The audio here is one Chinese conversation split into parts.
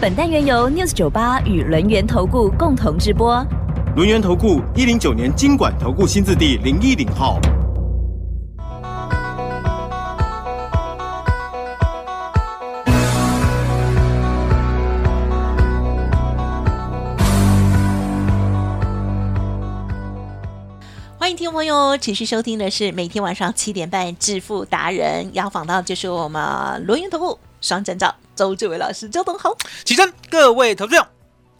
本单元由 News 九八与轮源投顾共同直播。轮源投顾一零九年经管投顾新字第零一零号。欢迎听众朋友持续收听的是每天晚上七点半《致富达人》，要访到就是我们轮源投顾双证照周志伟老师，周董好。起身，各位投资者，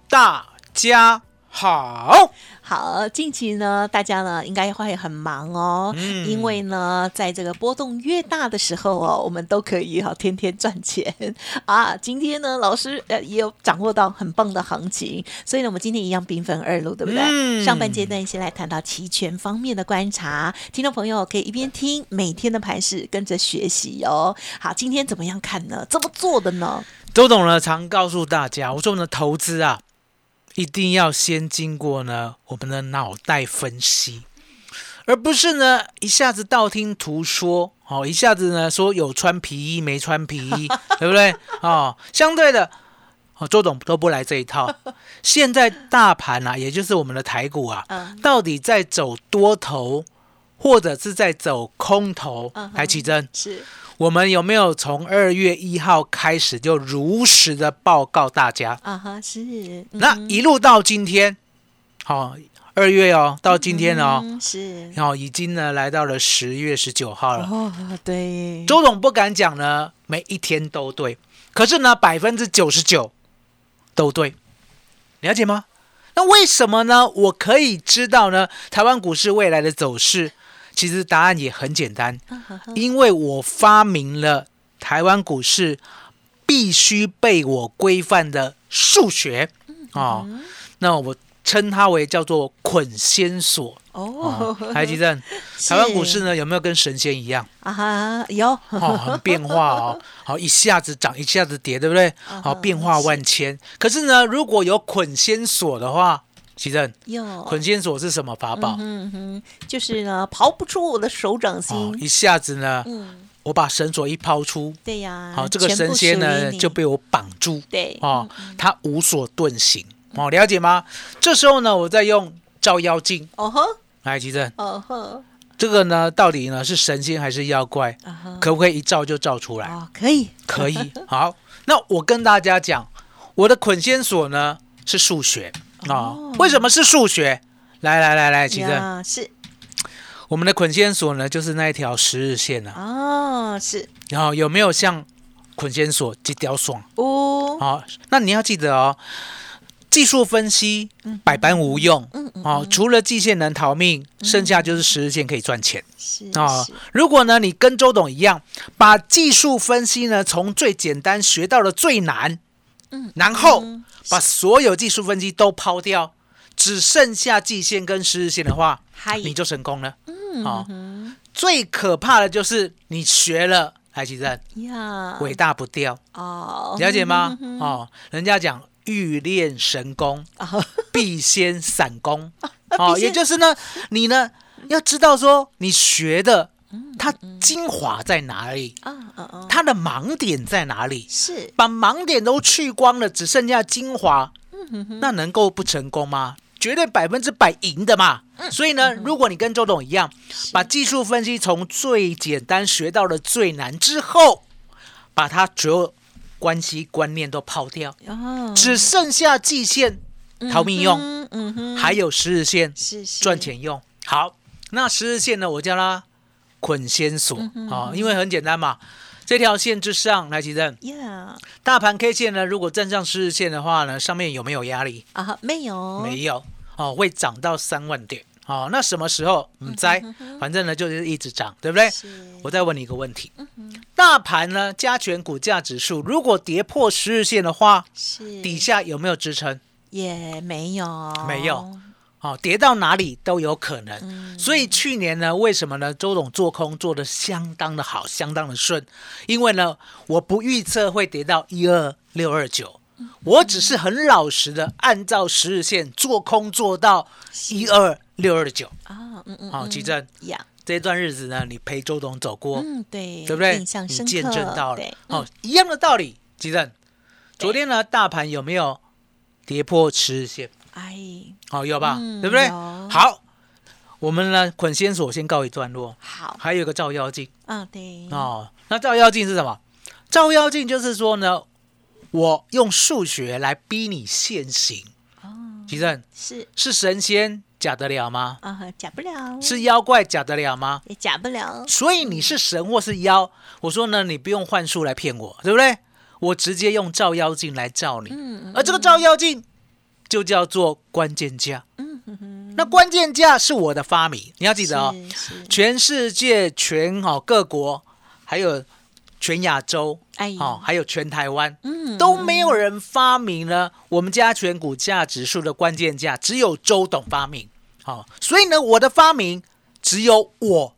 大家好。好，近期呢，大家呢应该会很忙哦，嗯因为呢，在这个波动越大的时候哦，我们都可以哈、天天赚钱 啊。今天呢，老师呃也有掌握到很棒的行情，所以呢，我们今天一样兵分二路，对不对？嗯上半阶段先来谈到期权方面的观察，听众朋友可以一边听每天的盘势，跟着学习哦。好，今天怎么样看呢？怎么做的呢？周董呢常告诉大家，我说我们的投资啊，一定要先经过呢我们的脑袋分析，而不是呢一下子道听途说，哦，一下子呢说有穿皮衣没穿皮衣，对不对？哦，相对的。哦，周董都不来这一套。现在大盘啊，也就是我们的台股啊，嗯到底在走多头，或者是在走空头嗯？哼台奇珍，是我们有没有从二月一号开始就如实的报告大家？啊哈，是嗯那一路到今天，好、二月哦，到今天哦，嗯是然后、已经呢来到了十月十九号了。哦，对，周董不敢讲呢，每一天都对，可是呢，百分之九十九都对，了解吗？那为什么呢？我可以知道呢，台湾股市未来的走势，其实答案也很简单，因为我发明了台湾股市必须被我规范的数学啊、哦那我称它为叫做捆仙索。哦哦，台积电，台湾股市呢有没有跟神仙一样？啊哈，有哦，很变化哦，好一下子涨，一下子跌，对不对？嗯好变化万千。可是呢，如果有捆仙索的话，奇正，有捆仙索是什么法宝？嗯哼，就是呢，刨不出我的手掌哦心，，一下子呢，嗯，我把绳索一抛出，对呀，好，这个神仙呢就被我绑住，对。哦，他无所遁形，哦，了解吗？这时候呢，我再用照妖镜哦呵，来，奇正，哦呵，这个呢，到底呢是神仙还是妖怪？可不可以一照就照出来？哦，可以，可以。好，那我跟大家讲，我的捆仙索呢是数学啊、哦为什么是数学？来来来来，奇正，呀，是我们的捆仙索呢就是那一条十日线啊。哦，是然后有没有像捆仙索这条爽？哦，好，那你要记得哦，技术分析百般无用。嗯嗯，哦，除了季线能逃命，剩下就是十日线可以赚钱。是啊、是如果呢你跟周董一样，把技术分析呢从最简单学到了最难，嗯然后嗯。把所有技术分析都抛掉，只剩下季线跟十日线的话，你就成功了。嗯好哼。最可怕的就是你学了，台积电呀，伟大不掉，哦，了解吗？哦，人家讲欲练神功，哦。必先散功。哦，也就是呢，你呢要知道说你学的嗯它精华在哪里，它的盲点在哪里，是。把盲点都去光了，只剩下精华，嗯那能够不成功吗？绝对百分之百赢的嘛。嗯所以呢，如果你跟周董一样，把技术分析从最简单学到了最难之后，把它所有关系观念都抛掉，哦，只剩下季线逃命用，嗯嗯哼，还有十日线赚钱用。好，那十日线呢，我叫它捆仙索啊、因为很简单嘛。这条线之上，来，吉正，呀大盘 K 线呢，如果站上十日线的话呢，上面有没有压力？啊，没有没有哦，会涨到三万点哦。那什么时候？嗯，在，反正呢就是一直涨，对不对？我再问你一个问题：大盘呢加权股价指数如果跌破十日线的话，是底下有没有支撑？也没有，没有，哦，跌到哪里都有可能。所以去年呢，为什么呢？周董做空做的相当的好，相当的顺，因为呢，我不预测会跌到一二六二九，我只是很老实的按照十日线做空做到一二六二九。啊，嗯嗯，好，嗯奇正，呀，这段日子呢，你陪周董走过，嗯，对，对不对？印象你深刻，见证到了对，，哦，一样的道理。吉正，昨天呢，大盘有没有跌破十日线？哎，好、有吧？嗯对不对？好，我们呢，捆仙索先告一段落，好，还有一个照妖镜啊，对，哦。那照妖镜是什么？照妖镜就是说呢，我用数学来逼你现行。哦，吉正是是神仙假得了吗？啊，假不了，是妖怪假得了吗？也假不了，所以你是神或是妖，我说呢，你不用幻术来骗我，对不对？我直接用照妖镜来照你，嗯而这个照妖镜就叫做关键价。嗯哼哼，那关键价是我的发明，你要记得哦。全世界、全哦各国，还有全亚洲，哎，哦，还有全台湾，嗯都没有人发明了我们加权股价指数的关键价，只有周董发明。好、所以呢，我的发明只有我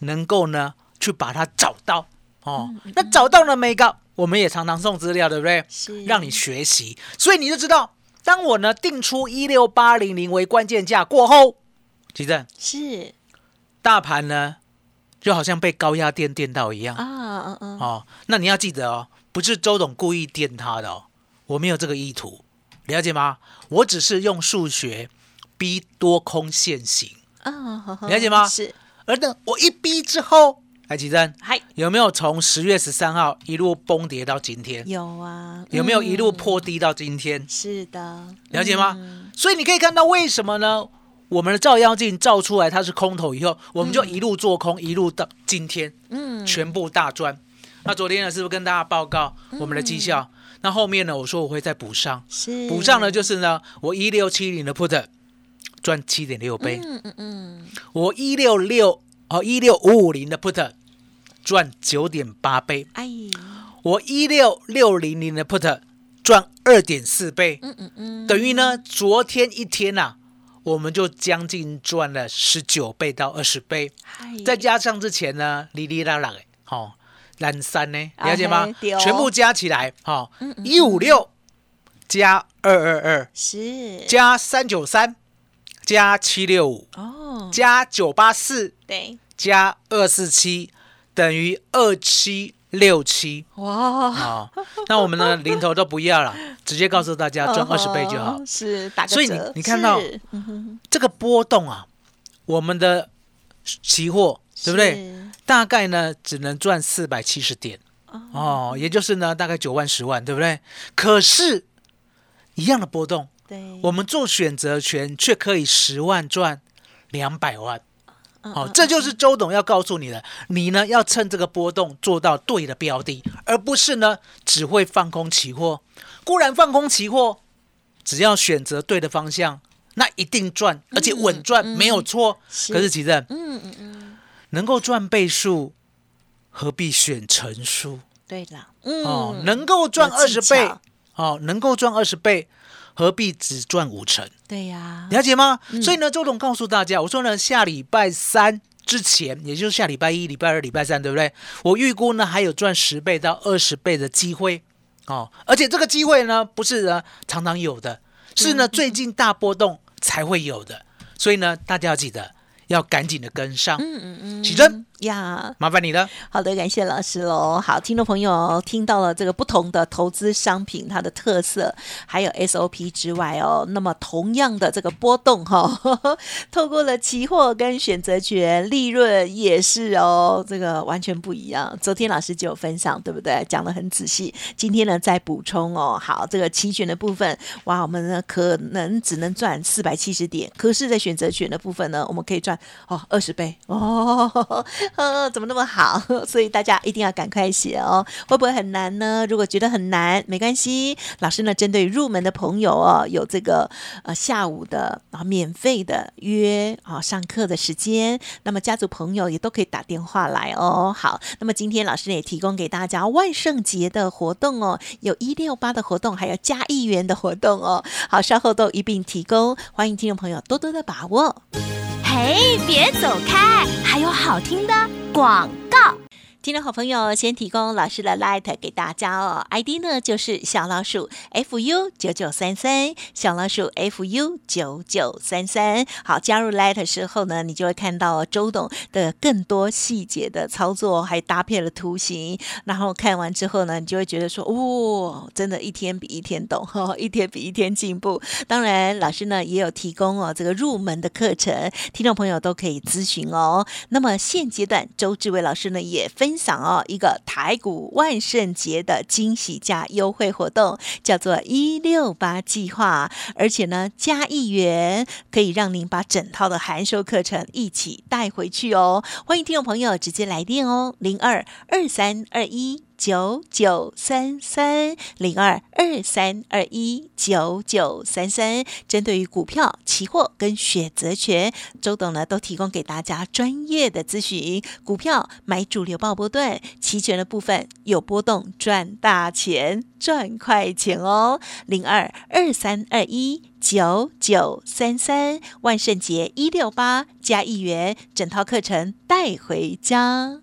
能够呢去把它找到。哦，那找到了没个？我们也常常送资料，对不对？是让你学习，所以你就知道，当我呢定出一六八零零为关键价过后，其正是。大盘呢就好像被高压电电到一样。啊，嗯嗯，哦，那你要记得哦，不是周董故意电他的哦，我没有这个意图，了解吗？我只是用数学逼多空现行，了解吗？是，而等我一逼之后，来吉珍嗨，有没有从十月十三号一路崩跌到今天？有啊，有没有一路嗯？破低到今天？是的，了解吗？嗯所以你可以看到为什么呢？我们的照妖镜照出来它是空头以后，我们就一路做空，一路到今天。嗯，全部大赚。那昨天呢，是不是跟大家报告我们的绩效？那后面呢，我说我会再补上，是补上呢就是呢，我一六七零的 put 赚七点六倍，嗯嗯嗯，我一六六哦一六五五零的 put 赚九点八倍，哎，我一六六零零的 put 赚二点四倍，嗯嗯嗯，等于呢昨天一天呐、我们就将近赚了十九倍到二十倍。嗨。再加上之前呢，哩哩啦啦的，好、蓝三呢，啊了解吗？全部加起来，好一五六加二二二。是。加三九三加七六五哦，加九八四对，加二四七等于二七六七哇，啊。那我们呢，零头都不要了，直接告诉大家赚二十倍就好哦。是打个所以你你看到嗯这个波动啊，我们的期货对不对？大概呢只能赚四百七十点哦，也就是呢大概九万十万，对不对？可是，一样的波动，对，我们做选择权却可以十万赚两百万。嗯哦，这就是周董要告诉你的，你呢要趁这个波动做到对的标的，而不是呢只会放空期货。固然放空期货，只要选择对的方向，那一定赚，而且稳赚，没有错。是可是其实嗯嗯嗯，能够赚倍数，何必选成数？对了，嗯，哦，能够赚二十倍，哦，能够赚二十倍，何必只赚五成？对呀，了解吗？嗯。所以呢，周董告诉大家，我说呢，下礼拜三之前，也就是下礼拜一、礼拜二、礼拜三，对不对？我预估呢还有赚十倍到二十倍的机会。哦，而且这个机会呢不是呢常常有的，是嗯呢最近大波动才会有的，所以呢大家要记得要赶紧的跟上，嗯嗯嗯，起身呀，麻烦你了。好的，感谢老师喽。好，听众朋友听到了这个不同的投资商品它的特色，还有 SOP 之外哦，那么同样的这个波动哈、透过了期货跟选择权，利润也是哦，这个完全不一样。昨天老师就有分享，对不对？讲的很仔细。今天呢再补充哦。好，这个期权的部分，哇，我们呢可能只能赚四百七十点，可是，在选择权的部分呢，我们可以赚哦，二十倍哦，呃，怎么那么好？所以大家一定要赶快写哦。会不会很难呢？如果觉得很难，没关系，老师呢针对入门的朋友哦，有这个呃下午的啊免费的约啊上课的时间，那么家族朋友也都可以打电话来哦。好，那么今天老师也提供给大家万圣节的活动哦，有一六八的活动，还有加一元的活动哦。好，稍后都一并提供，欢迎听众朋友多多的把握。嘿，别走开，还有好听的广。听众好朋友，先提供老师的 light 给大家哦，ID 呢就是小老鼠 fu 九九三三，小老鼠 fu 九九三三。好，加入 light 之后呢，你就会看到周董的更多细节的操作，还搭配了图形。然后看完之后呢，你就会觉得说，哦，真的，一天比一天懂，哦，一天比一天进步。当然，老师呢也有提供哦这个入门的课程，听众朋友都可以咨询哦。那么现阶段，周志伟老师呢也分。分享哦，一个台股万圣节的惊喜价优惠活动，叫做一六八计划，而且呢，加一元可以让您把整套的函授课程一起带回去哦。欢迎听众朋友直接来电哦，零二二三二一。九九三三零二二三二一九九三三，针对于股票、期货跟选择权，周董呢都提供给大家专业的咨询。股票买主流爆波段，期权的部分有波动赚大钱，赚快钱哦。零二二三二一九九三三，万圣节一六八加一元，整套课程带回家。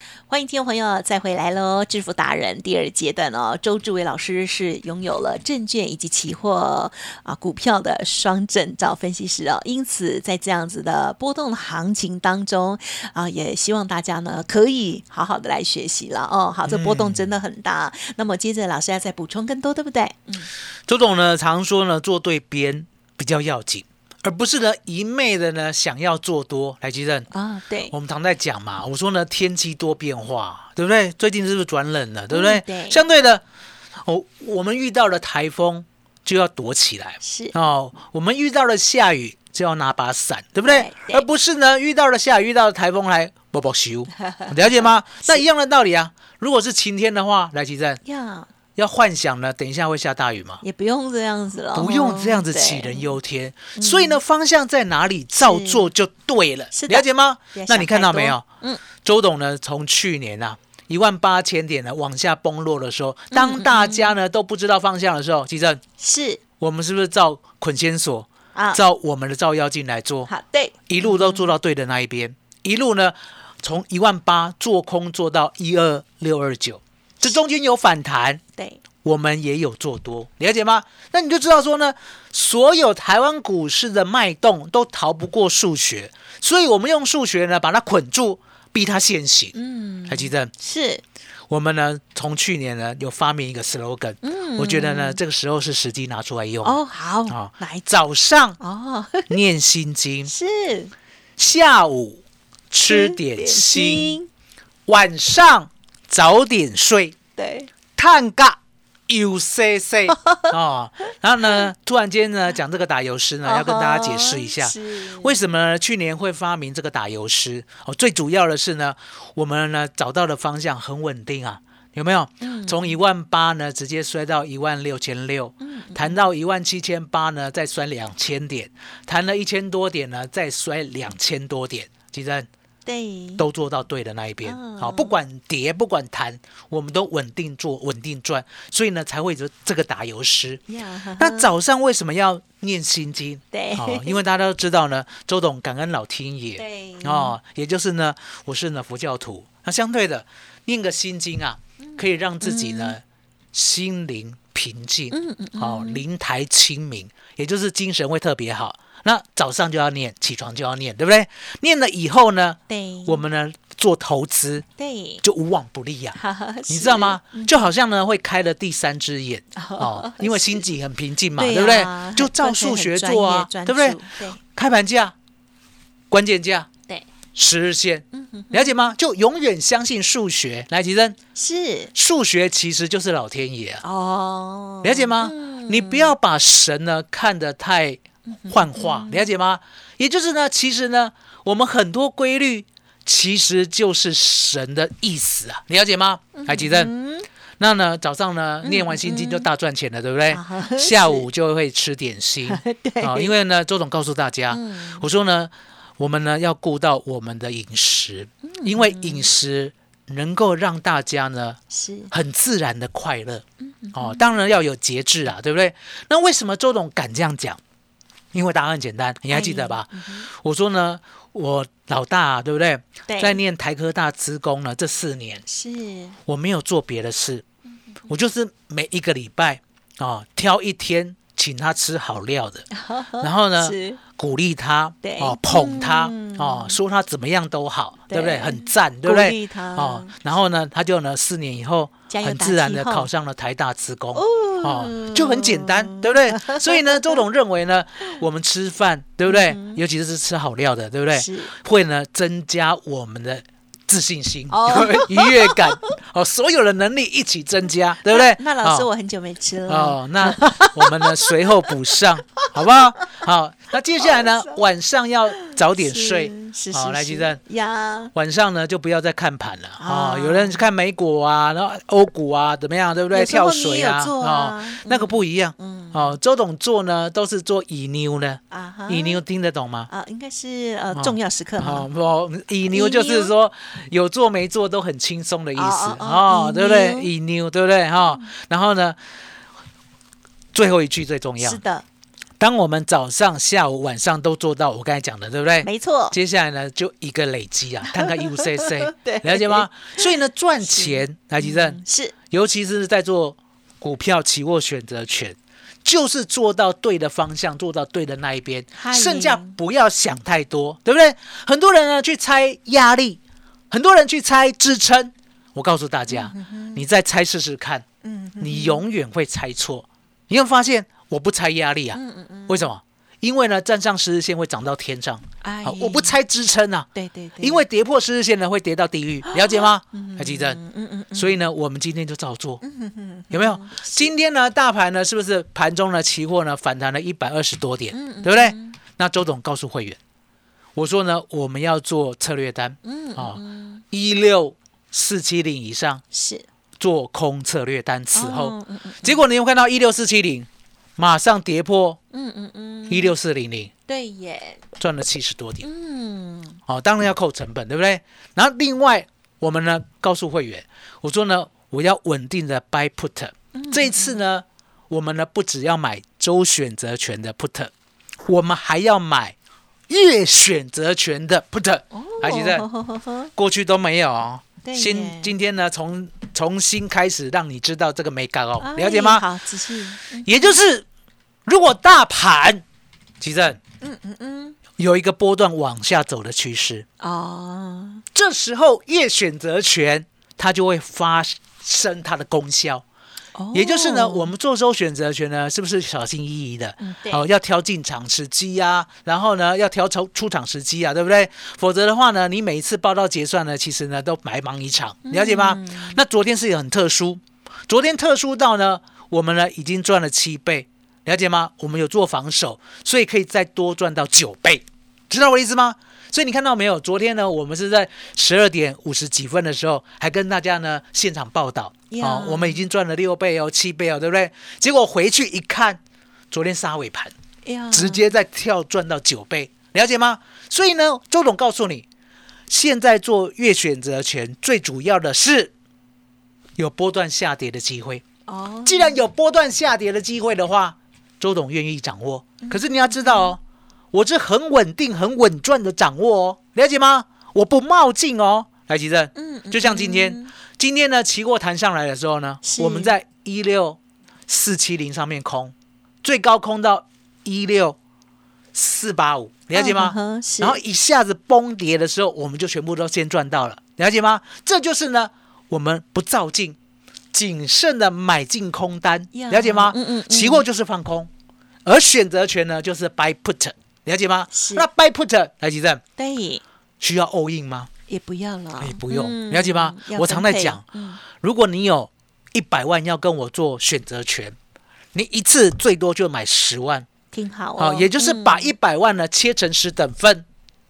欢迎听众朋友再回来喽！致富达人第二阶段哦，周志伟老师是拥有了证券以及期货啊股票的双证照分析师哦，因此在这样子的波动行情当中啊，也希望大家呢可以好好的来学习了哦。好，这波动真的很大。那么接着老师要再补充更多，对不对？嗯，周总呢常说呢，做对边比较要紧。而不是呢，一昧的呢想要做多来积正啊，对，我们常在讲嘛，我说呢天气多变化，对不对？最近是不是转冷了，对不对？对，相对的，哦，我们遇到了台风就要躲起来，是哦，我们遇到了下雨就要拿把伞，对不对？而不是呢遇到了下雨，遇到了台风来不不修，了解吗？那一样的道理啊，如果是晴天的话，来积正呀。要幻想呢，等一下会下大雨吗？也不用这样子了，不用这样子杞人忧天。所以呢，方向在哪里，照做就对了。了解吗？那你看到没有？嗯，周董呢，从去年啊一万八千点呢往下崩落的时候，当大家呢都不知道方向的时候，其正是我们是不是照捆仙索啊？照我们的照妖镜来做？好，对，一路都做到对的那一边，一路呢从一万八做空做到一二六二九。这中间有反弹，对，我们也有做多，了解吗？那你就知道说呢，所有台湾股市的脉动都逃不过数学，所以我们用数学呢把它捆住，逼它现行。嗯，还记得？是我们呢从去年呢有发明一个 slogan，嗯，我觉得呢这个时候是时机拿出来用。哦，好，好，来早上哦念心经，是下午吃点心，晚上。早点睡，对，探嘎 U C C 哦，然后呢，突然间呢，讲这个打油诗呢，要跟大家解释一下，为什么去年会发明这个打油诗？哦，最主要的是呢，我们呢找到的方向很稳定啊，有没有？从一万八呢，直接摔到一万六千六，谈到一万七千八呢，再摔两千点，谈了一千多点呢，再摔两千多点，记得。对，都做到对的那一边，好，不管跌不管弹，我们都稳定做，稳定赚，所以呢才会有这个打油诗。那早上为什么要念心经？对，因为大家都知道呢，周董感恩老天爷，对，哦，也就是呢，我是呢佛教徒，那相对的念个心经啊，可以让自己呢心灵平静，嗯嗯嗯，哦，灵台清明，也就是精神会特别好。那早上就要念，起床就要念，对不对？念了以后呢，对，我们呢做投资对，就无往不利 呀、你知道吗？？就好像呢会开了第三只眼哦哦，因为心情很平静嘛，对对不对啊？就照数学做啊，对不对开盘价、关键价、对，十日线，了解吗？就永远相信数学。来，吉珍，是数学其实就是老天爷啊，哦，了解吗？嗯你不要把神呢看得太幻化，了解吗？也就是呢，其实呢，我们很多规律其实就是神的意思啊，了解吗？来，吉珍，嗯，那呢早上呢念完心经就大赚钱了，对不对？啊下午就会吃点心 啊，因为呢，周总告诉大家，嗯我说呢，我们呢要顾到我们的饮食，嗯因为饮食能够让大家呢是很自然的快乐嗯哦，当然要有节制啊，对不对？那为什么周董敢这样讲？因为答案很简单，你还记得吧？我说呢，我老大、啊、对不对？对。在念台科大职工呢，这四年是。我没有做别的事，我就是每一个礼拜啊、挑一天请他吃好料的，然后呢鼓励他哦，捧他嗯哦，说他怎么样都好，对对不对？很赞，对不对哦，然后呢，他就呢四年以后很自然的考上了台大职工。哦哦，就很简单，对不对？所以呢，周董认为呢，我们吃饭，对不对？尤其是吃好料的，对不对？会呢增加我们的自信心、哦愉悦感，哦，所有的能力一起增加，对不对？那老师，哦我很久没吃了哦，那我们呢随后补上，好不好？好，那接下来呢，晚上要早点睡，好，是是是是。来吉正。呀，晚上呢，就不要再看盘了啊、啊有人看美股啊，然后欧股啊，怎么样，对不对？跳水啊，啊。嗯。那个不一样。嗯。哦，周董做呢，都是做乙妞呢，啊哈。以牛听得懂吗？啊，应该是呃哦重要时刻好、哈，不，以牛就是说有做没做都很轻松的意思哦哦哦哦对不对？以以牛对不对？哈、然后呢，最后一句最重要。是，的，当我们早上、下午、晚上都做到我刚才讲的，对不对？没错，接下来呢，就一个累积啊，看看 UCC，对了解吗？所以呢，赚钱，来吉正，是尤其是在做股票、期货、选择权，就是做到对的方向，做到对的那一边，剩下不要想太多，对不对？很多人呢去猜压力，很多人去猜支撑。我告诉大家，你再猜试试看，嗯你永远会猜错。你会发现，我不猜压力啊，嗯嗯嗯，为什么？因为呢，站上十日线会涨到天上，哎好，我不猜支撑啊，对对对，因为跌破十日线呢会跌到地狱，了解吗？还记得？嗯嗯嗯，所以呢，我们今天就照做，嗯嗯有没有？今天呢，大盘呢是不是盘中呢期货呢反弹了一百二十多点，嗯对不对？那周总告诉会员，我说呢，我们要做策略单嗯啊嗯，一六四七零以上是。做空策略单此后。结果你有看到一六四七零马上跌破嗯嗯嗯，一六四零零，对耶，赚了七十多点。嗯。哦，当然要扣成本，对不对？然后另外我们呢告诉会员，我说呢我要稳定的 buy put，这一次呢我们呢不只要买周选择权的 put，我们还要买月选择权的 put，还记得？得过去都没有哦。对耶。新今天呢重重新开始让你知道这个没搞哦，哎了解吗？好，仔细，也就是如果大盘，其正嗯嗯嗯，有一个波段往下走的趋势，哦，这时候月选择权它就会发生它的功效，哦。也就是呢，我们做周选择权呢，是不是小心翼翼的？嗯对。哦，要挑进场时机啊，然后呢，要挑出出场时机啊，对不对？否则的话呢，你每一次报到结算呢，其实呢都白忙一场，了解吗？嗯那昨天是很特殊，昨天特殊到呢，我们呢已经赚了七倍，了解吗？我们有做防守，所以可以再多赚到九倍，知道我的意思吗？所以你看到没有？昨天呢，我们是在十二点五十几分的时候，还跟大家呢现场报道，啊哦，我们已经赚了六倍哦，七倍哦，对不对？结果回去一看，昨天杀尾盘，直接再跳赚到九倍，了解吗？所以呢，周董告诉你，现在做月选择权最主要的是有波段下跌的机会。哦，既然有波段下跌的机会的话，周董愿意掌握。可是你要知道哦，我是很稳定、很稳赚的掌握哦，了解吗？我不冒进哦。来，吉正，嗯，嗯就像今天，今天呢，期货弹上来的时候呢，我们在一六四七零上面空，最高空到一六四八五，了解吗？嗯然后一下子崩跌的时候，我们就全部都先赚到了，了解吗？这就是呢，我们不照进，谨慎的买进空单，呀了解吗？嗯嗯嗯期货就是放空，而选择权呢就是 buy put，了解吗？是那 buy put 来吉正对，需要 all in 吗？也不要了，哎，不用，嗯了解吗？我常在讲，嗯如果你有一百万要跟我做选择权，你一次最多就买十万，挺好好、哦，也就是把嗯一百万呢切成十等份，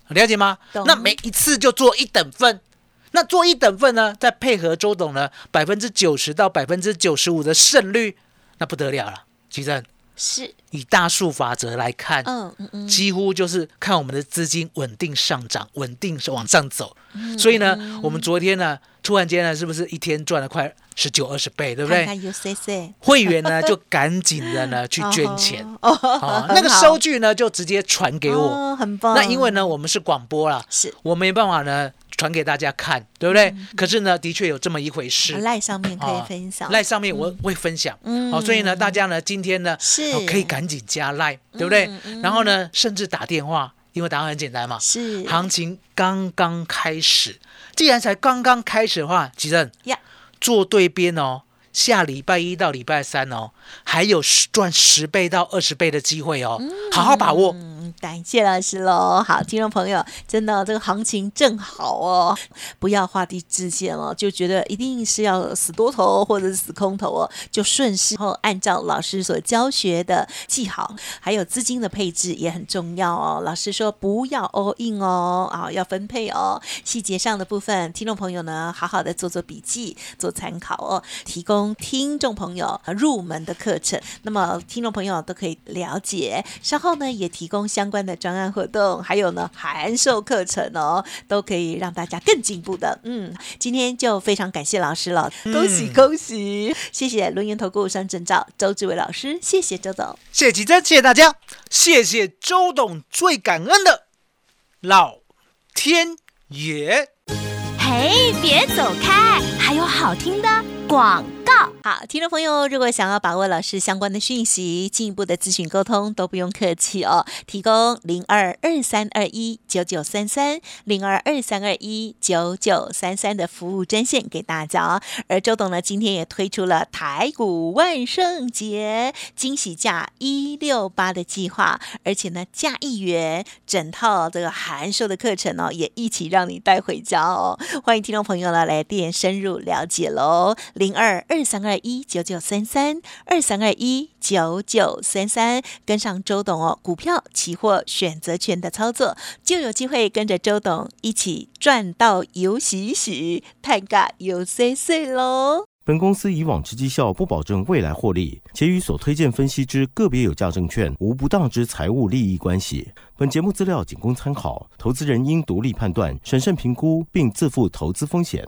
了解吗？那每一次就做一等份，那做一等份呢，再配合周董呢百分之九十到百分之九十五的胜率，那不得了了。其正是，以大数法则来看，嗯嗯嗯，几乎就是看我们的资金稳定上涨，稳定往上走。嗯所以呢，我们昨天呢，突然间呢，是不是一天赚了快十九二十倍，对不对？会员呢就赶紧的呢 去捐钱，哦，啊，那个收据呢就直接传给我。哦很棒。那因为呢，我们是广播啦，是我没办法呢传给大家看，对不对？可是呢，的确有这么一回事。赖上面可以啊分享，赖上面我会分享，嗯好，所以呢，大家呢今天呢是哦可以赶紧加赖，对不对？然后呢，甚至打电话，因为答案很简单嘛，是。行情刚刚开始，既然才刚刚开始的话，吉正呀，做对边哦，下礼拜一到礼拜三哦，还有十赚十倍到二十倍的机会哦，好好把握。感谢老师喽。好，听众朋友，真的这个行情正好哦，不要画地自限哦，就觉得一定是要死多头或者是死空头哦，就顺势后按照老师所教学的记好，还有资金的配置也很重要哦。老师说不要 all in 哦，啊，要分配哦。细节上的部分，听众朋友呢，好好的做做笔记，做参考哦，提供听众朋友入门的课程。那么听众朋友都可以了解，稍后呢也提供相关的专案活动，还有呢函授课程哦，都可以让大家更进步的。嗯，今天就非常感谢老师了，恭喜嗯恭喜！谢谢轮研投顾双证照周志伟老师，谢谢周总。谢谢吉珍，谢谢大家，谢谢周董，最感恩的老天爷。嘿，别走开，还有好听的广好，听众朋友，如果想要把握老师相关的讯息，进一步的咨询沟通，都不用客气哦，提供零二二三二一九九三三零二二三二一九九三三的服务专线给大家哦。而周董呢，今天也推出了台股万圣节惊喜价一六八的计划，而且呢，价一元，整套这个函授的课程哦，也一起让你带回家哦。欢迎听众朋友呢来电深入了解喽，零二二二三二一九九三三二三二一九九三三，跟上周董哦，股票、期货、选择权的操作，就有机会跟着周董一起赚到有喜喜，太尬有 C C 喽。本公司以往之绩效不保证未来获利，且与所推荐分析之个别有价证券无不当之财务利益关系。本节目资料仅供参考，投资人应独立判断、审慎评估，并自负投资风险。